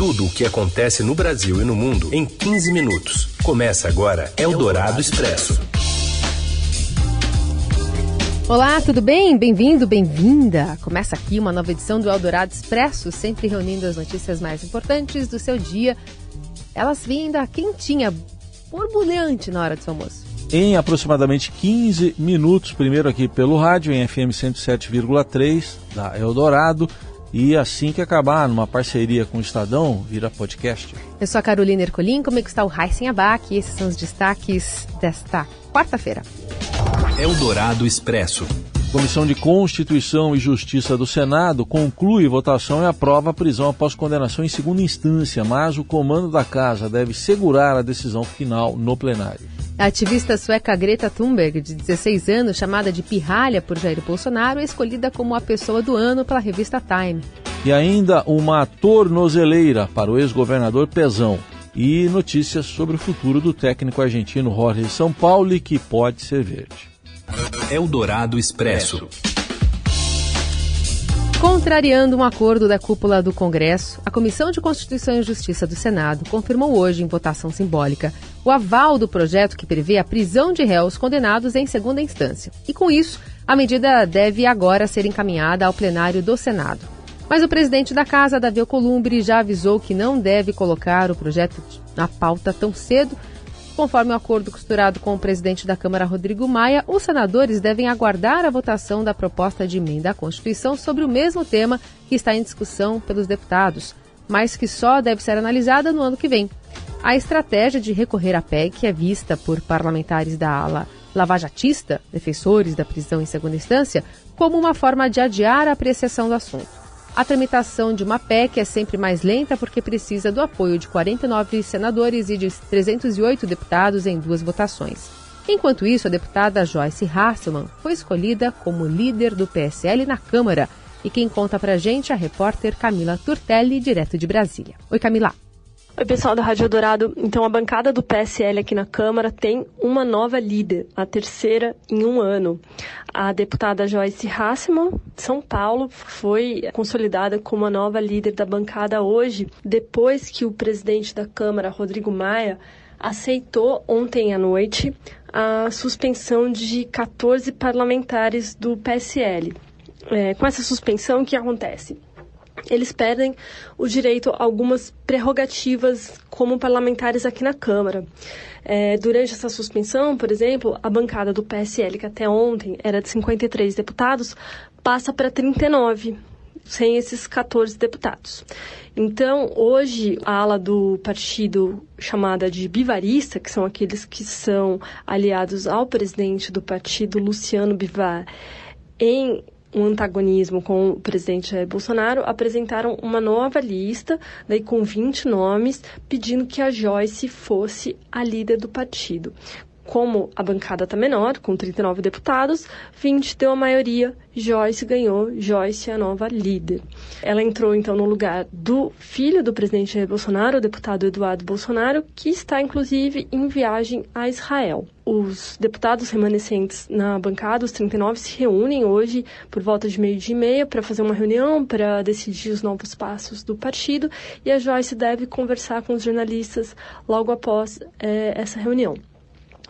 tudo o que acontece no Brasil e no mundo em 15 minutos. Começa agora Eldorado Expresso. Olá, tudo bem? Bem-vindo, bem-vinda! Começa aqui uma nova edição do Eldorado Expresso, sempre reunindo as notícias mais importantes do seu dia. Elas vêm da quentinha, borbulhante na hora do seu almoço. Em aproximadamente 15 minutos, primeiro aqui pelo rádio, em FM 107,3 da Eldorado e assim que acabar, numa parceria com o Estadão, vira podcast. Eu sou a Carolina Ercolim, comigo está o Heisen Abac e esses são os destaques desta quarta-feira. Eldorado Expresso. Comissão de Constituição e Justiça do Senado conclui votação e aprova a prisão após condenação em segunda instância, mas o comando da casa deve segurar a decisão final no plenário. A ativista sueca Greta Thunberg, de 16 anos, chamada de pirralha por Jair Bolsonaro, é escolhida como a pessoa do ano pela revista Time. E ainda uma tornozeleira para o ex-governador Pezão. E notícias sobre o futuro do técnico argentino Jorge São Paulo, que pode ser verde. Eldorado Expresso. Contrariando um acordo da cúpula do Congresso, a Comissão de Constituição e Justiça do Senado confirmou hoje, em votação simbólica, o aval do projeto que prevê a prisão de réus condenados em segunda instância. E com isso, a medida deve agora ser encaminhada ao plenário do Senado. Mas o presidente da casa, Davi Alcolumbre, já avisou que não deve colocar o projeto na pauta tão cedo Conforme o acordo costurado com o presidente da Câmara, Rodrigo Maia, os senadores devem aguardar a votação da proposta de emenda à Constituição sobre o mesmo tema que está em discussão pelos deputados, mas que só deve ser analisada no ano que vem. A estratégia de recorrer à PEC é vista por parlamentares da ala lavajatista, defensores da prisão em segunda instância, como uma forma de adiar a apreciação do assunto. A tramitação de uma PEC é sempre mais lenta porque precisa do apoio de 49 senadores e de 308 deputados em duas votações. Enquanto isso, a deputada Joyce Hasselman foi escolhida como líder do PSL na Câmara. E quem conta pra gente é a repórter Camila Turtelli, direto de Brasília. Oi, Camila. Oi, pessoal da Rádio Dourado. Então, a bancada do PSL aqui na Câmara tem uma nova líder, a terceira em um ano. A deputada Joyce Hassman, de São Paulo, foi consolidada como a nova líder da bancada hoje, depois que o presidente da Câmara, Rodrigo Maia, aceitou ontem à noite a suspensão de 14 parlamentares do PSL. É, com essa suspensão, o que acontece? Eles perdem o direito a algumas prerrogativas como parlamentares aqui na Câmara. É, durante essa suspensão, por exemplo, a bancada do PSL, que até ontem era de 53 deputados, passa para 39 sem esses 14 deputados. Então, hoje, a ala do partido chamada de bivarista, que são aqueles que são aliados ao presidente do partido, Luciano Bivar, em um antagonismo com o presidente Jair Bolsonaro, apresentaram uma nova lista, daí com 20 nomes, pedindo que a Joyce fosse a líder do partido. Como a bancada está menor, com 39 deputados, 20 deu a maioria, Joyce ganhou, Joyce é a nova líder. Ela entrou então no lugar do filho do presidente Bolsonaro, o deputado Eduardo Bolsonaro, que está inclusive em viagem a Israel. Os deputados remanescentes na bancada, os 39, se reúnem hoje por volta de meio-dia e meia para fazer uma reunião para decidir os novos passos do partido e a Joyce deve conversar com os jornalistas logo após é, essa reunião.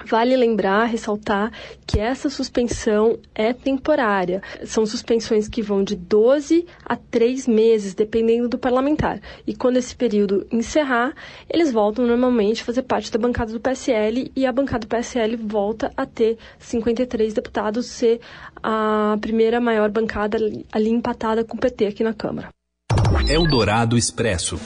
Vale lembrar, ressaltar que essa suspensão é temporária. São suspensões que vão de 12 a 3 meses, dependendo do parlamentar. E quando esse período encerrar, eles voltam normalmente a fazer parte da bancada do PSL e a bancada do PSL volta a ter 53 deputados, ser a primeira maior bancada ali empatada com o PT aqui na Câmara. Eldorado Expresso.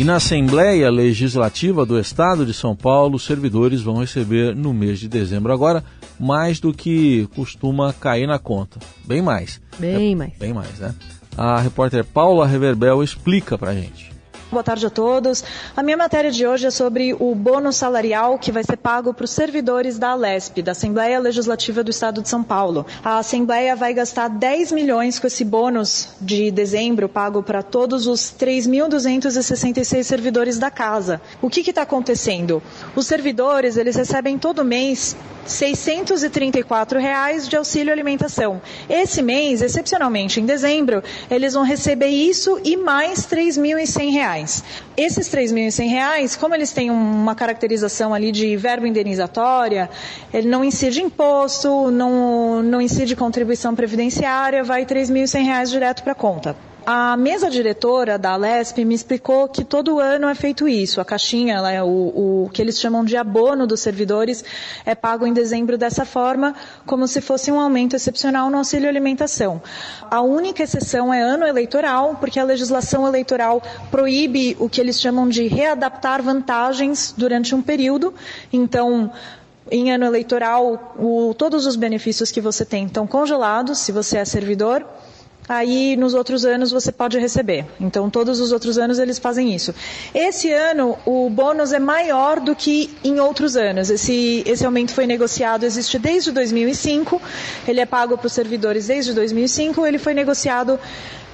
E na Assembleia Legislativa do Estado de São Paulo, os servidores vão receber no mês de dezembro agora mais do que costuma cair na conta. Bem mais. Bem é, mais. Bem mais, né? A repórter Paula Reverbel explica pra gente. Boa tarde a todos. A minha matéria de hoje é sobre o bônus salarial que vai ser pago para os servidores da Alesp, da Assembleia Legislativa do Estado de São Paulo. A Assembleia vai gastar 10 milhões com esse bônus de dezembro pago para todos os 3.266 servidores da casa. O que está acontecendo? Os servidores eles recebem todo mês 634 reais de auxílio alimentação. Esse mês, excepcionalmente em dezembro, eles vão receber isso e mais R$ 3.100 reais. Esses 3.100 reais, como eles têm uma caracterização ali de verba indenizatória, ele não incide imposto, não, não incide contribuição previdenciária, vai 3.100 reais direto para a conta. A mesa diretora da Lesp me explicou que todo ano é feito isso. A caixinha, é o, o, que eles chamam de abono dos servidores, é pago em dezembro dessa forma, como se fosse um aumento excepcional no auxílio alimentação. A única exceção é ano eleitoral, porque a legislação eleitoral proíbe o que eles chamam de readaptar vantagens durante um período. Então, em ano eleitoral, o, todos os benefícios que você tem estão congelados, se você é servidor aí nos outros anos você pode receber. Então, todos os outros anos eles fazem isso. Esse ano, o bônus é maior do que em outros anos. Esse, esse aumento foi negociado, existe desde 2005, ele é pago para os servidores desde 2005, ele foi negociado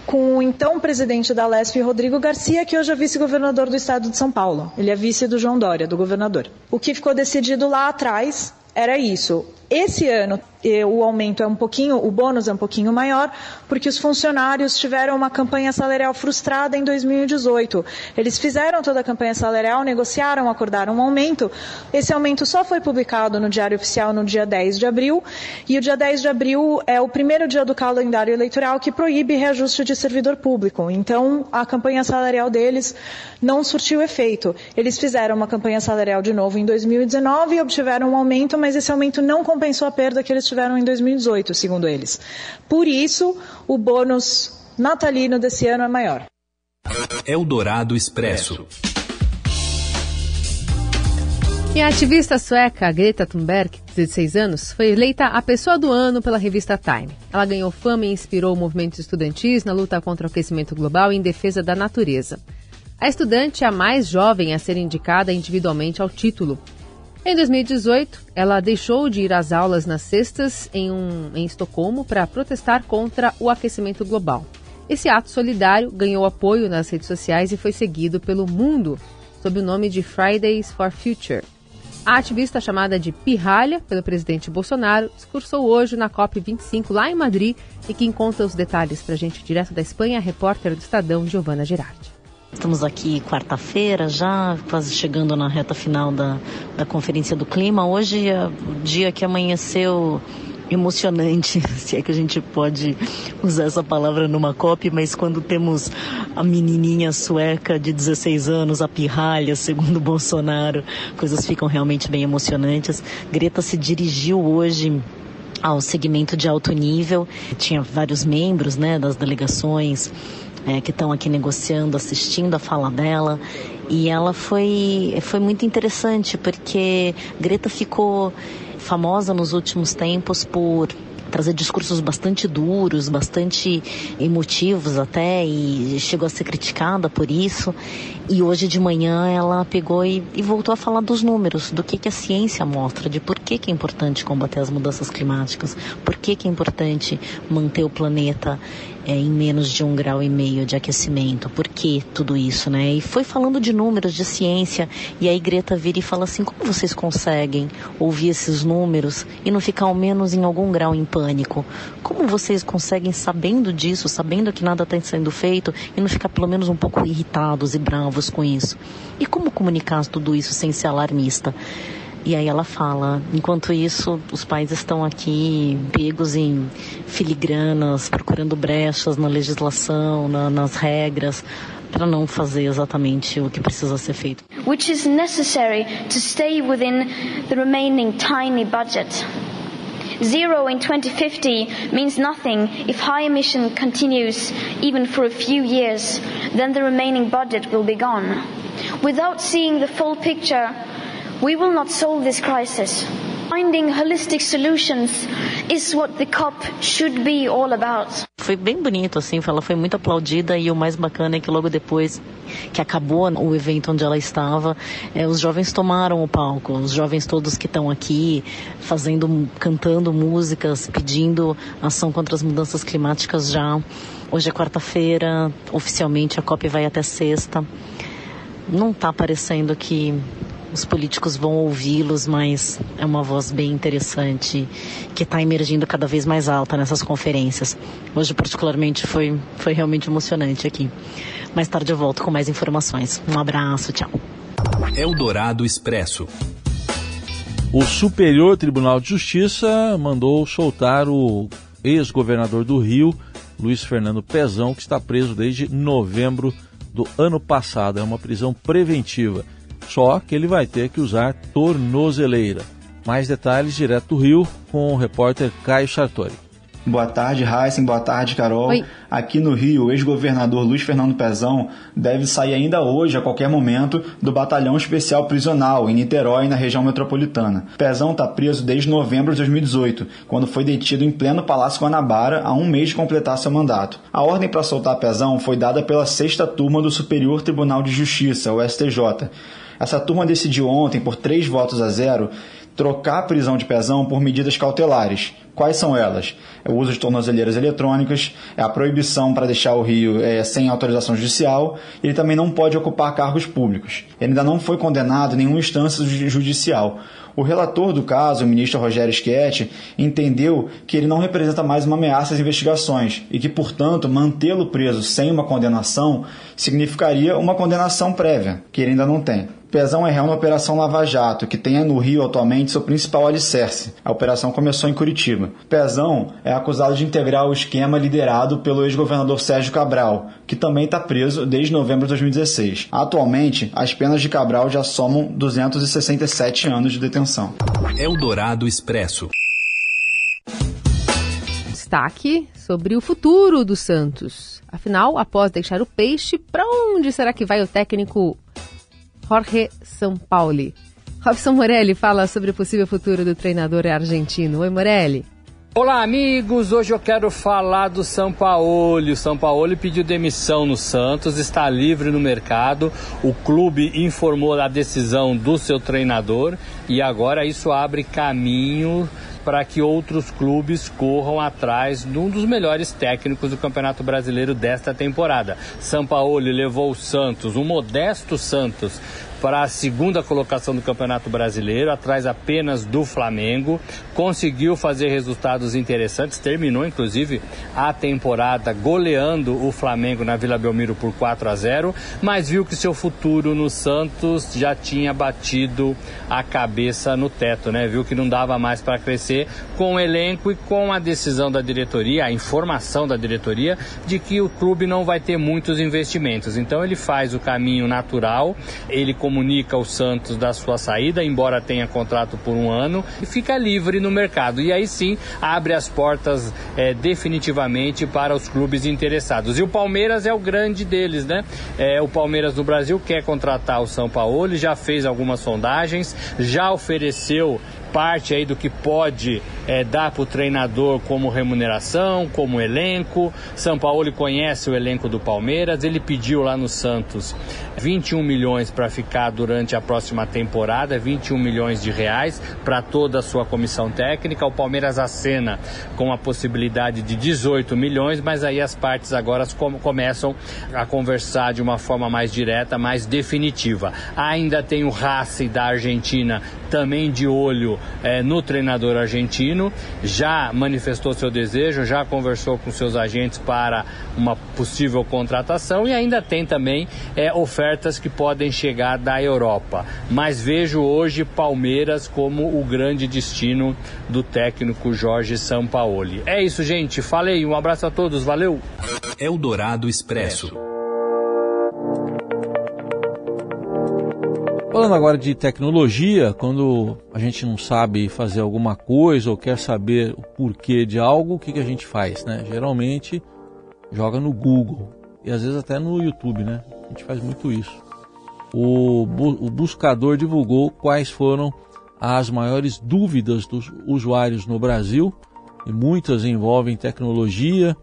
com o então presidente da Lesp, Rodrigo Garcia, que hoje é vice-governador do estado de São Paulo. Ele é vice do João Dória, do governador. O que ficou decidido lá atrás era isso. Esse ano o aumento é um pouquinho, o bônus é um pouquinho maior, porque os funcionários tiveram uma campanha salarial frustrada em 2018. Eles fizeram toda a campanha salarial, negociaram, acordaram um aumento. Esse aumento só foi publicado no Diário Oficial no dia 10 de abril, e o dia 10 de abril é o primeiro dia do calendário eleitoral que proíbe reajuste de servidor público. Então, a campanha salarial deles não surtiu efeito. Eles fizeram uma campanha salarial de novo em 2019 e obtiveram um aumento, mas esse aumento não compensou a perda que eles tiveram em 2018, segundo eles. Por isso, o bônus natalino desse ano é maior. Eldorado Expresso. E a ativista sueca Greta Thunberg, 16 anos, foi eleita a pessoa do ano pela revista Time. Ela ganhou fama e inspirou movimentos estudantis na luta contra o aquecimento global e em defesa da natureza. A estudante é a mais jovem a ser indicada individualmente ao título. Em 2018, ela deixou de ir às aulas nas sextas em, um, em Estocolmo para protestar contra o aquecimento global. Esse ato solidário ganhou apoio nas redes sociais e foi seguido pelo mundo sob o nome de Fridays for Future. A ativista chamada de Pirralha pelo presidente Bolsonaro discursou hoje na COP25 lá em Madrid e quem conta os detalhes para a gente direto da Espanha, a repórter do Estadão, Giovana Girardi. Estamos aqui quarta-feira já, quase chegando na reta final da, da Conferência do Clima. Hoje é o dia que amanheceu emocionante, se é que a gente pode usar essa palavra numa COP, mas quando temos a menininha sueca de 16 anos, a pirralha, segundo Bolsonaro, coisas ficam realmente bem emocionantes. Greta se dirigiu hoje ao segmento de alto nível, tinha vários membros né, das delegações é, que estão aqui negociando, assistindo a fala dela. E ela foi, foi muito interessante, porque Greta ficou famosa nos últimos tempos por trazer discursos bastante duros, bastante emotivos até, e chegou a ser criticada por isso. E hoje de manhã ela pegou e, e voltou a falar dos números, do que, que a ciência mostra, de por que, que é importante combater as mudanças climáticas, por que, que é importante manter o planeta é, em menos de um grau e meio de aquecimento. Por que tudo isso, né? E foi falando de números, de ciência, e aí Greta vira e fala assim, como vocês conseguem ouvir esses números e não ficar ao menos em algum grau em pânico? Como vocês conseguem, sabendo disso, sabendo que nada está sendo feito, e não ficar pelo menos um pouco irritados e bravos com isso? E como comunicar tudo isso sem ser alarmista? E aí ela fala, enquanto isso, os pais estão aqui pegos em filigranas, procurando brechas na legislação, na, nas regras, para não fazer exatamente o que precisa ser feito. Which is necessary to stay within the remaining tiny budget. Zero in 2050 means nothing if high emission continues even for a few years, then the remaining budget will be gone. Without seeing the full picture, We will not solve this crisis. Finding holistic solutions is what the COP should be all about. Foi bem bonito, assim, ela foi muito aplaudida e o mais bacana é que logo depois que acabou o evento onde ela estava, é, os jovens tomaram o palco, os jovens todos que estão aqui fazendo, cantando músicas, pedindo ação contra as mudanças climáticas já. Hoje é quarta-feira, oficialmente a COP vai até sexta. Não está parecendo que os políticos vão ouvi-los, mas é uma voz bem interessante que está emergindo cada vez mais alta nessas conferências. Hoje, particularmente, foi, foi realmente emocionante aqui. Mais tarde eu volto com mais informações. Um abraço, tchau. Eldorado Expresso. O Superior Tribunal de Justiça mandou soltar o ex-governador do Rio, Luiz Fernando Pezão, que está preso desde novembro do ano passado. É uma prisão preventiva. Só que ele vai ter que usar tornozeleira. Mais detalhes direto do Rio com o repórter Caio Sartori. Boa tarde, Heisen. Boa tarde, Carol. Oi. Aqui no Rio, o ex-governador Luiz Fernando Pezão deve sair ainda hoje, a qualquer momento, do Batalhão Especial Prisional, em Niterói, na região metropolitana. Pezão está preso desde novembro de 2018, quando foi detido em pleno Palácio Guanabara, a um mês de completar seu mandato. A ordem para soltar Pezão foi dada pela sexta turma do Superior Tribunal de Justiça, o STJ. Essa turma decidiu ontem, por três votos a zero, trocar a prisão de Pezão por medidas cautelares. Quais são elas? É o uso de tornozeleiras eletrônicas, é a proibição para deixar o Rio é, sem autorização judicial, ele também não pode ocupar cargos públicos. Ele ainda não foi condenado em nenhuma instância judicial. O relator do caso, o ministro Rogério Schietti, entendeu que ele não representa mais uma ameaça às investigações e que, portanto, mantê-lo preso sem uma condenação significaria uma condenação prévia, que ele ainda não tem. Pezão é réu na Operação Lava Jato, que tem no Rio atualmente seu principal alicerce. A operação começou em Curitiba. Pezão é acusado de integrar o esquema liderado pelo ex-governador Sérgio Cabral, que também está preso desde novembro de 2016. Atualmente, as penas de Cabral já somam 267 anos de detenção. Eldorado Expresso. Destaque sobre o futuro do Santos. Afinal, após deixar o peixe, para onde será que vai o técnico Jorge Sampaoli. Robson Morelli fala sobre o possível futuro do treinador argentino. Oi, Morelli. Olá, amigos. Hoje eu quero falar do São Paulo. O São Paulo pediu demissão no Santos, está livre no mercado. O clube informou a decisão do seu treinador e agora isso abre caminho para que outros clubes corram atrás de um dos melhores técnicos do Campeonato Brasileiro desta temporada. São Paulo levou o Santos, um modesto Santos, para a segunda colocação do Campeonato Brasileiro, atrás apenas do Flamengo. Conseguiu fazer resultados interessantes, terminou inclusive a temporada goleando o Flamengo na Vila Belmiro por 4 a 0, mas viu que seu futuro no Santos já tinha batido a cabeça no teto, né? Viu que não dava mais para crescer com o elenco e com a decisão da diretoria, a informação da diretoria de que o clube não vai ter muitos investimentos. Então ele faz o caminho natural, ele comunica o Santos da sua saída, embora tenha contrato por um ano, e fica livre no mercado. E aí sim abre as portas é, definitivamente para os clubes interessados. E o Palmeiras é o grande deles, né? É, o Palmeiras no Brasil quer contratar o São Paulo, ele já fez algumas sondagens, já ofereceu parte aí do que pode é, dar para o treinador como remuneração, como elenco. São Paulo conhece o elenco do Palmeiras, ele pediu lá no Santos 21 milhões para ficar durante a próxima temporada, 21 milhões de reais para toda a sua comissão técnica. O Palmeiras acena com a possibilidade de 18 milhões, mas aí as partes agora começam a conversar de uma forma mais direta, mais definitiva. Ainda tem o Racing da Argentina também de olho é, no treinador argentino, já manifestou seu desejo, já conversou com seus agentes para uma possível contratação e ainda tem também é, ofertas que podem chegar da Europa. Mas vejo hoje Palmeiras como o grande destino do técnico Jorge Sampaoli. É isso, gente. Falei. Um abraço a todos. Valeu. Eldorado Expresso. Falando agora de tecnologia, quando a gente não sabe fazer alguma coisa ou quer saber o porquê de algo, o que, que a gente faz? Né? Geralmente joga no Google e às vezes até no YouTube, né? A gente faz muito isso. O, bu o buscador divulgou quais foram as maiores dúvidas dos usuários no Brasil e muitas envolvem tecnologia,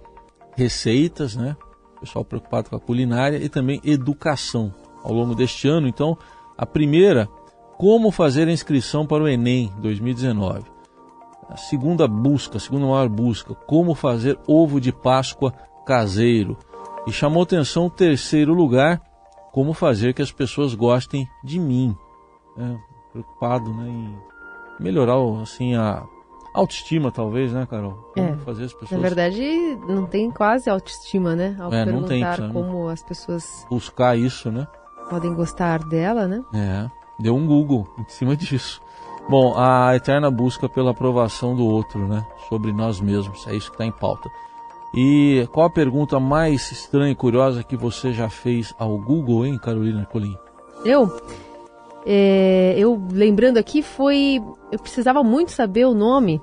receitas, né? Pessoal preocupado com a culinária e também educação ao longo deste ano. Então, a primeira, como fazer a inscrição para o Enem 2019. A segunda busca, a segunda maior busca, como fazer ovo de Páscoa caseiro. E chamou atenção o terceiro lugar, como fazer que as pessoas gostem de mim. é, preocupado né, em melhorar assim, a autoestima, talvez, né, Carol? Como é, fazer as pessoas... Na verdade, não tem quase autoestima, né? Ao é, não tem, como as pessoas... Buscar isso, né? Podem gostar dela, né? É, deu um Google em cima disso. Bom, a eterna busca pela aprovação do outro, né? Sobre nós mesmos, é isso que está em pauta. E qual a pergunta mais estranha e curiosa que você já fez ao Google, hein, Carolina Colim? Eu? É, eu lembrando aqui foi. Eu precisava muito saber o nome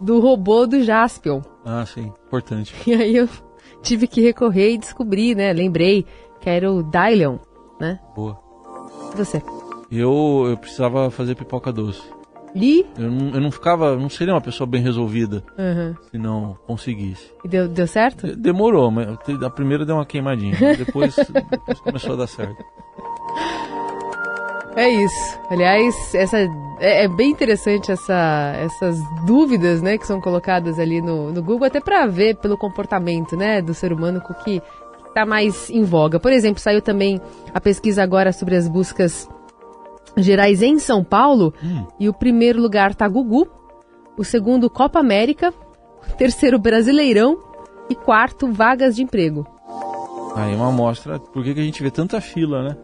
do robô do Jaspion. Ah, sim, importante. E aí eu tive que recorrer e descobrir, né? Lembrei que era o Dylion, né? Boa. E você? Eu, eu precisava fazer pipoca doce. E? Eu não, eu não ficava, não seria uma pessoa bem resolvida uhum. se não conseguisse. E deu, deu certo? De, demorou, mas a primeira deu uma queimadinha. depois, depois começou a dar certo. É isso. Aliás, essa é, é, bem interessante essa, essas dúvidas, né, que são colocadas ali no, no Google, até para ver pelo comportamento, né, do ser humano o que está mais em voga. Por exemplo, saiu também a pesquisa agora sobre as buscas gerais em São Paulo hum. e o primeiro lugar está Gugu, o segundo Copa América, o terceiro Brasileirão e quarto vagas de emprego. Aí uma amostra, por que, que a gente vê tanta fila, né?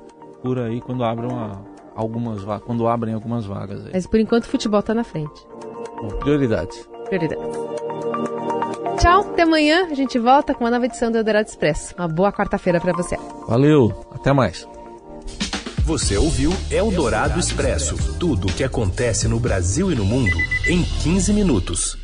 Por aí quando abre uma, algumas quando abrem algumas vagas. Aí. Mas por enquanto o futebol está na frente. Bom, prioridades. Prioridades. Tchau, até amanhã. A gente volta com uma nova edição do Eldorado Expresso. Uma boa quarta-feira para você. Valeu, até mais. Você ouviu Eldorado Expresso tudo o que acontece no Brasil e no mundo em 15 minutos.